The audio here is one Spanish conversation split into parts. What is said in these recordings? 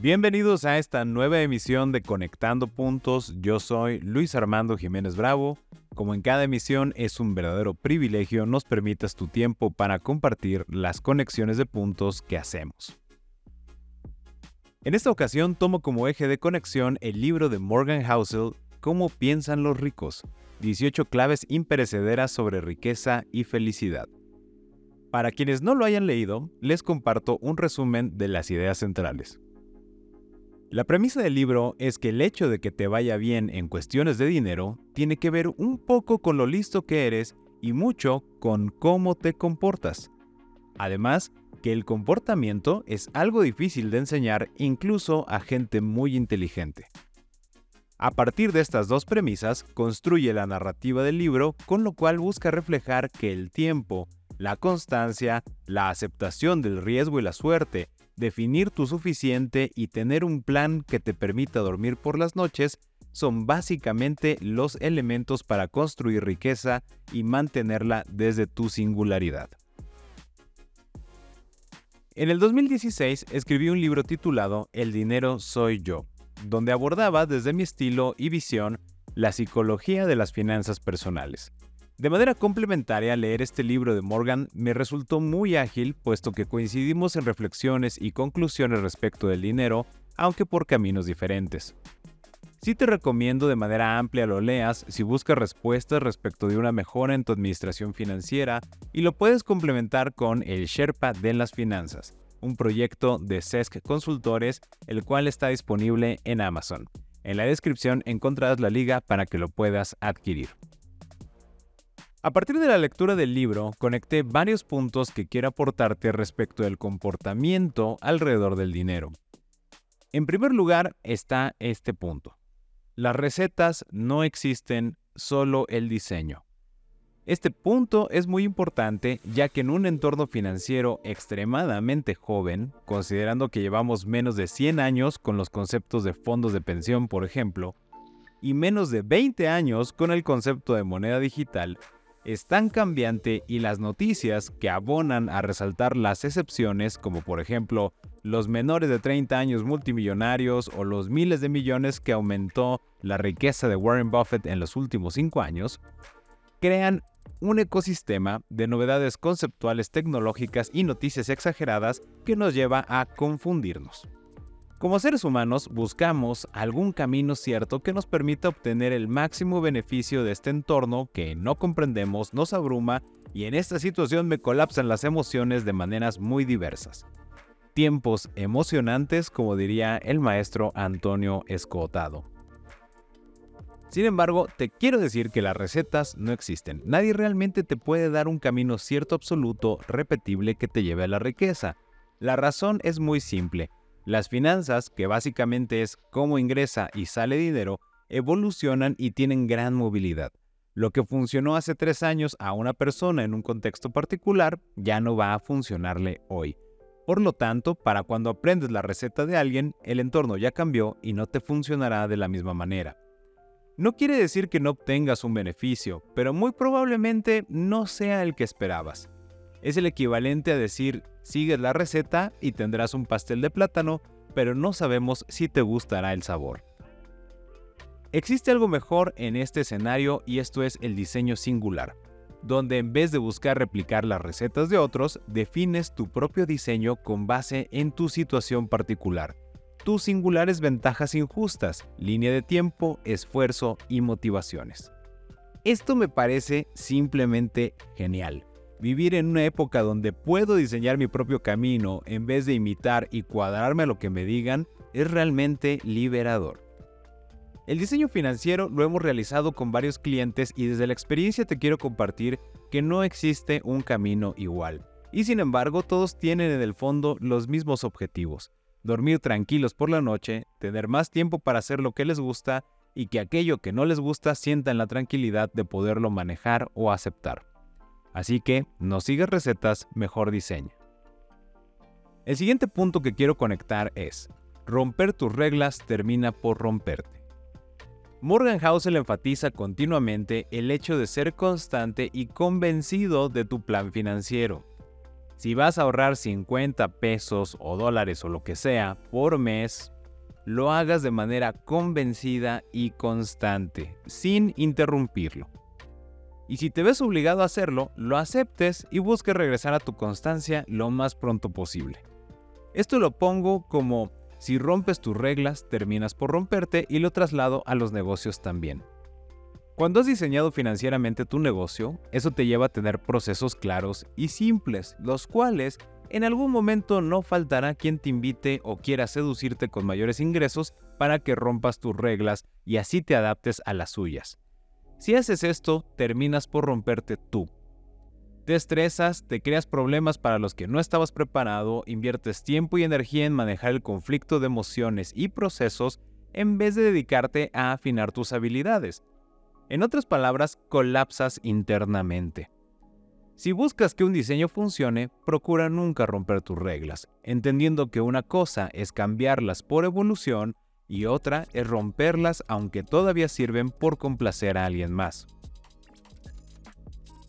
Bienvenidos a esta nueva emisión de Conectando Puntos. Yo soy Luis Armando Jiménez Bravo. Como en cada emisión es un verdadero privilegio nos permitas tu tiempo para compartir las conexiones de puntos que hacemos. En esta ocasión tomo como eje de conexión el libro de Morgan Housel, Cómo piensan los ricos, 18 claves imperecederas sobre riqueza y felicidad. Para quienes no lo hayan leído, les comparto un resumen de las ideas centrales. La premisa del libro es que el hecho de que te vaya bien en cuestiones de dinero tiene que ver un poco con lo listo que eres y mucho con cómo te comportas. Además, que el comportamiento es algo difícil de enseñar incluso a gente muy inteligente. A partir de estas dos premisas, construye la narrativa del libro, con lo cual busca reflejar que el tiempo, la constancia, la aceptación del riesgo y la suerte, definir tu suficiente y tener un plan que te permita dormir por las noches son básicamente los elementos para construir riqueza y mantenerla desde tu singularidad. En el 2016 escribí un libro titulado El dinero soy yo, donde abordaba desde mi estilo y visión la psicología de las finanzas personales. De manera complementaria, leer este libro de Morgan me resultó muy ágil, puesto que coincidimos en reflexiones y conclusiones respecto del dinero, aunque por caminos diferentes. Sí te recomiendo de manera amplia lo leas si buscas respuestas respecto de una mejora en tu administración financiera y lo puedes complementar con El Sherpa de las Finanzas, un proyecto de CESC Consultores, el cual está disponible en Amazon. En la descripción encontrarás la liga para que lo puedas adquirir. A partir de la lectura del libro, conecté varios puntos que quiero aportarte respecto del comportamiento alrededor del dinero. En primer lugar está este punto. Las recetas no existen, solo el diseño. Este punto es muy importante ya que en un entorno financiero extremadamente joven, considerando que llevamos menos de 100 años con los conceptos de fondos de pensión, por ejemplo, y menos de 20 años con el concepto de moneda digital, es tan cambiante y las noticias que abonan a resaltar las excepciones, como por ejemplo los menores de 30 años multimillonarios o los miles de millones que aumentó la riqueza de Warren Buffett en los últimos 5 años, crean un ecosistema de novedades conceptuales tecnológicas y noticias exageradas que nos lleva a confundirnos. Como seres humanos buscamos algún camino cierto que nos permita obtener el máximo beneficio de este entorno que no comprendemos, nos abruma y en esta situación me colapsan las emociones de maneras muy diversas. Tiempos emocionantes, como diría el maestro Antonio Escotado. Sin embargo, te quiero decir que las recetas no existen. Nadie realmente te puede dar un camino cierto absoluto, repetible que te lleve a la riqueza. La razón es muy simple. Las finanzas, que básicamente es cómo ingresa y sale dinero, evolucionan y tienen gran movilidad. Lo que funcionó hace tres años a una persona en un contexto particular ya no va a funcionarle hoy. Por lo tanto, para cuando aprendes la receta de alguien, el entorno ya cambió y no te funcionará de la misma manera. No quiere decir que no obtengas un beneficio, pero muy probablemente no sea el que esperabas. Es el equivalente a decir, sigues la receta y tendrás un pastel de plátano, pero no sabemos si te gustará el sabor. Existe algo mejor en este escenario y esto es el diseño singular, donde en vez de buscar replicar las recetas de otros, defines tu propio diseño con base en tu situación particular, tus singulares ventajas injustas, línea de tiempo, esfuerzo y motivaciones. Esto me parece simplemente genial. Vivir en una época donde puedo diseñar mi propio camino en vez de imitar y cuadrarme a lo que me digan es realmente liberador. El diseño financiero lo hemos realizado con varios clientes y desde la experiencia te quiero compartir que no existe un camino igual. Y sin embargo, todos tienen en el fondo los mismos objetivos. Dormir tranquilos por la noche, tener más tiempo para hacer lo que les gusta y que aquello que no les gusta sientan la tranquilidad de poderlo manejar o aceptar. Así que, no sigas recetas, mejor diseña. El siguiente punto que quiero conectar es, romper tus reglas termina por romperte. Morgan Housel enfatiza continuamente el hecho de ser constante y convencido de tu plan financiero. Si vas a ahorrar 50 pesos o dólares o lo que sea por mes, lo hagas de manera convencida y constante, sin interrumpirlo. Y si te ves obligado a hacerlo, lo aceptes y busques regresar a tu constancia lo más pronto posible. Esto lo pongo como si rompes tus reglas, terminas por romperte y lo traslado a los negocios también. Cuando has diseñado financieramente tu negocio, eso te lleva a tener procesos claros y simples, los cuales en algún momento no faltará quien te invite o quiera seducirte con mayores ingresos para que rompas tus reglas y así te adaptes a las suyas. Si haces esto, terminas por romperte tú. Te estresas, te creas problemas para los que no estabas preparado, inviertes tiempo y energía en manejar el conflicto de emociones y procesos en vez de dedicarte a afinar tus habilidades. En otras palabras, colapsas internamente. Si buscas que un diseño funcione, procura nunca romper tus reglas, entendiendo que una cosa es cambiarlas por evolución y otra es romperlas aunque todavía sirven por complacer a alguien más.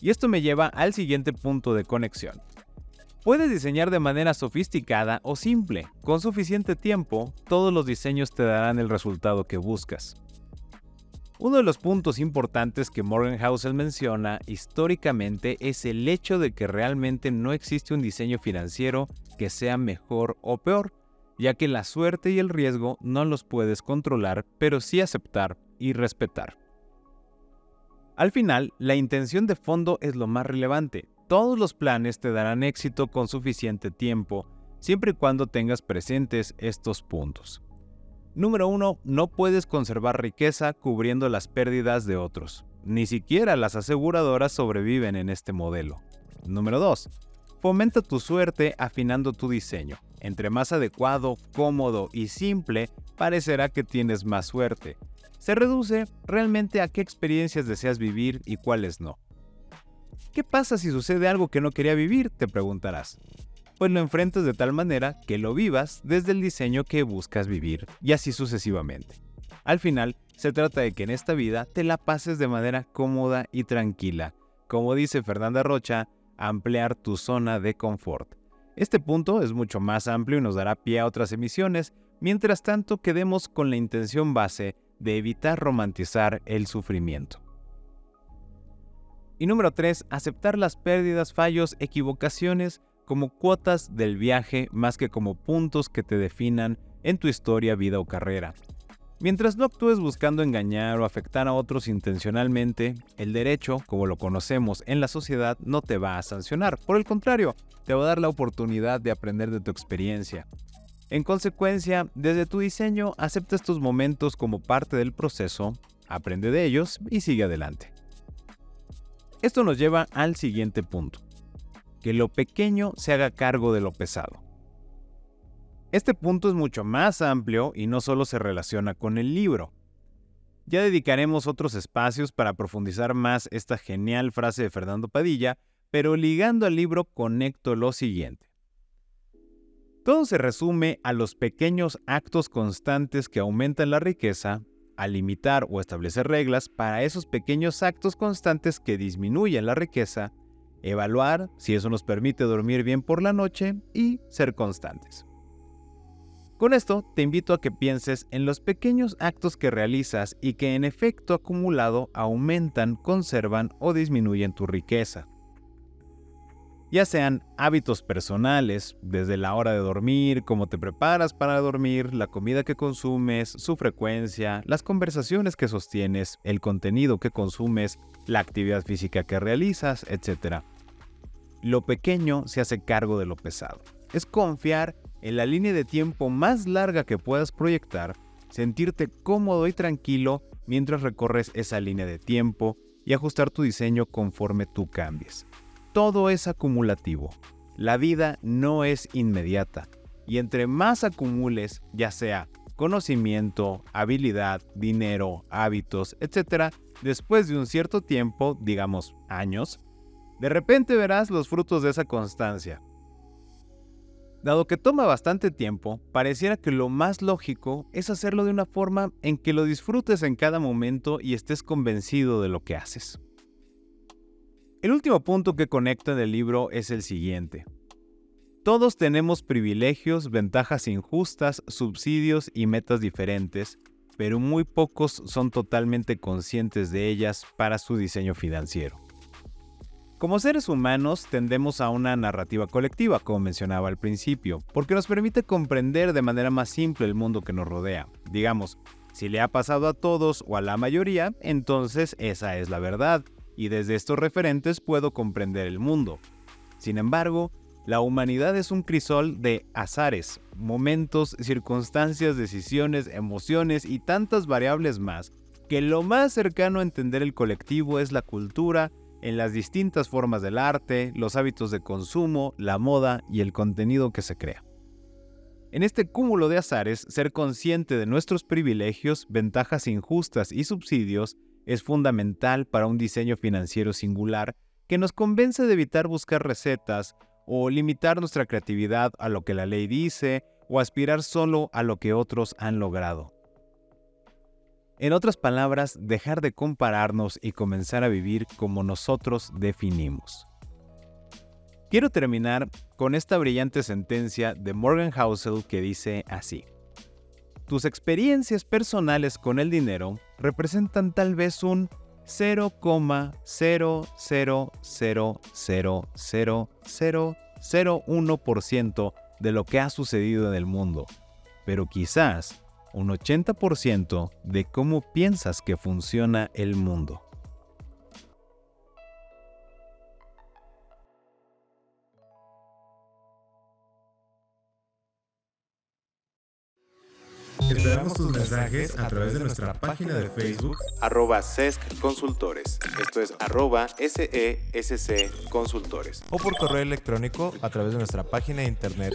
Y esto me lleva al siguiente punto de conexión. Puedes diseñar de manera sofisticada o simple. Con suficiente tiempo, todos los diseños te darán el resultado que buscas. Uno de los puntos importantes que Morgan Housel menciona históricamente es el hecho de que realmente no existe un diseño financiero que sea mejor o peor, ya que la suerte y el riesgo no los puedes controlar, pero sí aceptar y respetar. Al final, la intención de fondo es lo más relevante. Todos los planes te darán éxito con suficiente tiempo, siempre y cuando tengas presentes estos puntos. Número 1. No puedes conservar riqueza cubriendo las pérdidas de otros. Ni siquiera las aseguradoras sobreviven en este modelo. Número 2. Fomenta tu suerte afinando tu diseño. Entre más adecuado, cómodo y simple, parecerá que tienes más suerte. Se reduce realmente a qué experiencias deseas vivir y cuáles no. ¿Qué pasa si sucede algo que no quería vivir? Te preguntarás pues lo enfrentas de tal manera que lo vivas desde el diseño que buscas vivir, y así sucesivamente. Al final, se trata de que en esta vida te la pases de manera cómoda y tranquila. Como dice Fernanda Rocha, ampliar tu zona de confort. Este punto es mucho más amplio y nos dará pie a otras emisiones, mientras tanto quedemos con la intención base de evitar romantizar el sufrimiento. Y número 3, aceptar las pérdidas, fallos, equivocaciones como cuotas del viaje más que como puntos que te definan en tu historia, vida o carrera. Mientras no actúes buscando engañar o afectar a otros intencionalmente, el derecho, como lo conocemos en la sociedad, no te va a sancionar. Por el contrario, te va a dar la oportunidad de aprender de tu experiencia. En consecuencia, desde tu diseño, acepta estos momentos como parte del proceso, aprende de ellos y sigue adelante. Esto nos lleva al siguiente punto que lo pequeño se haga cargo de lo pesado. Este punto es mucho más amplio y no solo se relaciona con el libro. Ya dedicaremos otros espacios para profundizar más esta genial frase de Fernando Padilla, pero ligando al libro conecto lo siguiente. Todo se resume a los pequeños actos constantes que aumentan la riqueza, a limitar o establecer reglas para esos pequeños actos constantes que disminuyen la riqueza evaluar si eso nos permite dormir bien por la noche y ser constantes. Con esto te invito a que pienses en los pequeños actos que realizas y que en efecto acumulado aumentan, conservan o disminuyen tu riqueza. Ya sean hábitos personales, desde la hora de dormir, cómo te preparas para dormir, la comida que consumes, su frecuencia, las conversaciones que sostienes, el contenido que consumes, la actividad física que realizas, etc lo pequeño se hace cargo de lo pesado. Es confiar en la línea de tiempo más larga que puedas proyectar sentirte cómodo y tranquilo mientras recorres esa línea de tiempo y ajustar tu diseño conforme tú cambies. Todo es acumulativo. La vida no es inmediata y entre más acumules, ya sea conocimiento, habilidad, dinero, hábitos, etc., después de un cierto tiempo, digamos años, de repente verás los frutos de esa constancia. Dado que toma bastante tiempo, pareciera que lo más lógico es hacerlo de una forma en que lo disfrutes en cada momento y estés convencido de lo que haces. El último punto que conecto en el libro es el siguiente. Todos tenemos privilegios, ventajas injustas, subsidios y metas diferentes, pero muy pocos son totalmente conscientes de ellas para su diseño financiero. Como seres humanos tendemos a una narrativa colectiva, como mencionaba al principio, porque nos permite comprender de manera más simple el mundo que nos rodea. Digamos, si le ha pasado a todos o a la mayoría, entonces esa es la verdad, y desde estos referentes puedo comprender el mundo. Sin embargo, la humanidad es un crisol de azares, momentos, circunstancias, decisiones, emociones y tantas variables más, que lo más cercano a entender el colectivo es la cultura, en las distintas formas del arte, los hábitos de consumo, la moda y el contenido que se crea. En este cúmulo de azares, ser consciente de nuestros privilegios, ventajas injustas y subsidios es fundamental para un diseño financiero singular que nos convence de evitar buscar recetas o limitar nuestra creatividad a lo que la ley dice o aspirar solo a lo que otros han logrado. En otras palabras, dejar de compararnos y comenzar a vivir como nosotros definimos. Quiero terminar con esta brillante sentencia de Morgan Housel que dice así. Tus experiencias personales con el dinero representan tal vez un 0,0000001% de lo que ha sucedido en el mundo, pero quizás un 80% de cómo piensas que funciona el mundo. Esperamos tus mensajes a través de nuestra página de Facebook arroba SESC Consultores. Esto es arroba SESC Consultores. O por correo electrónico a través de nuestra página de internet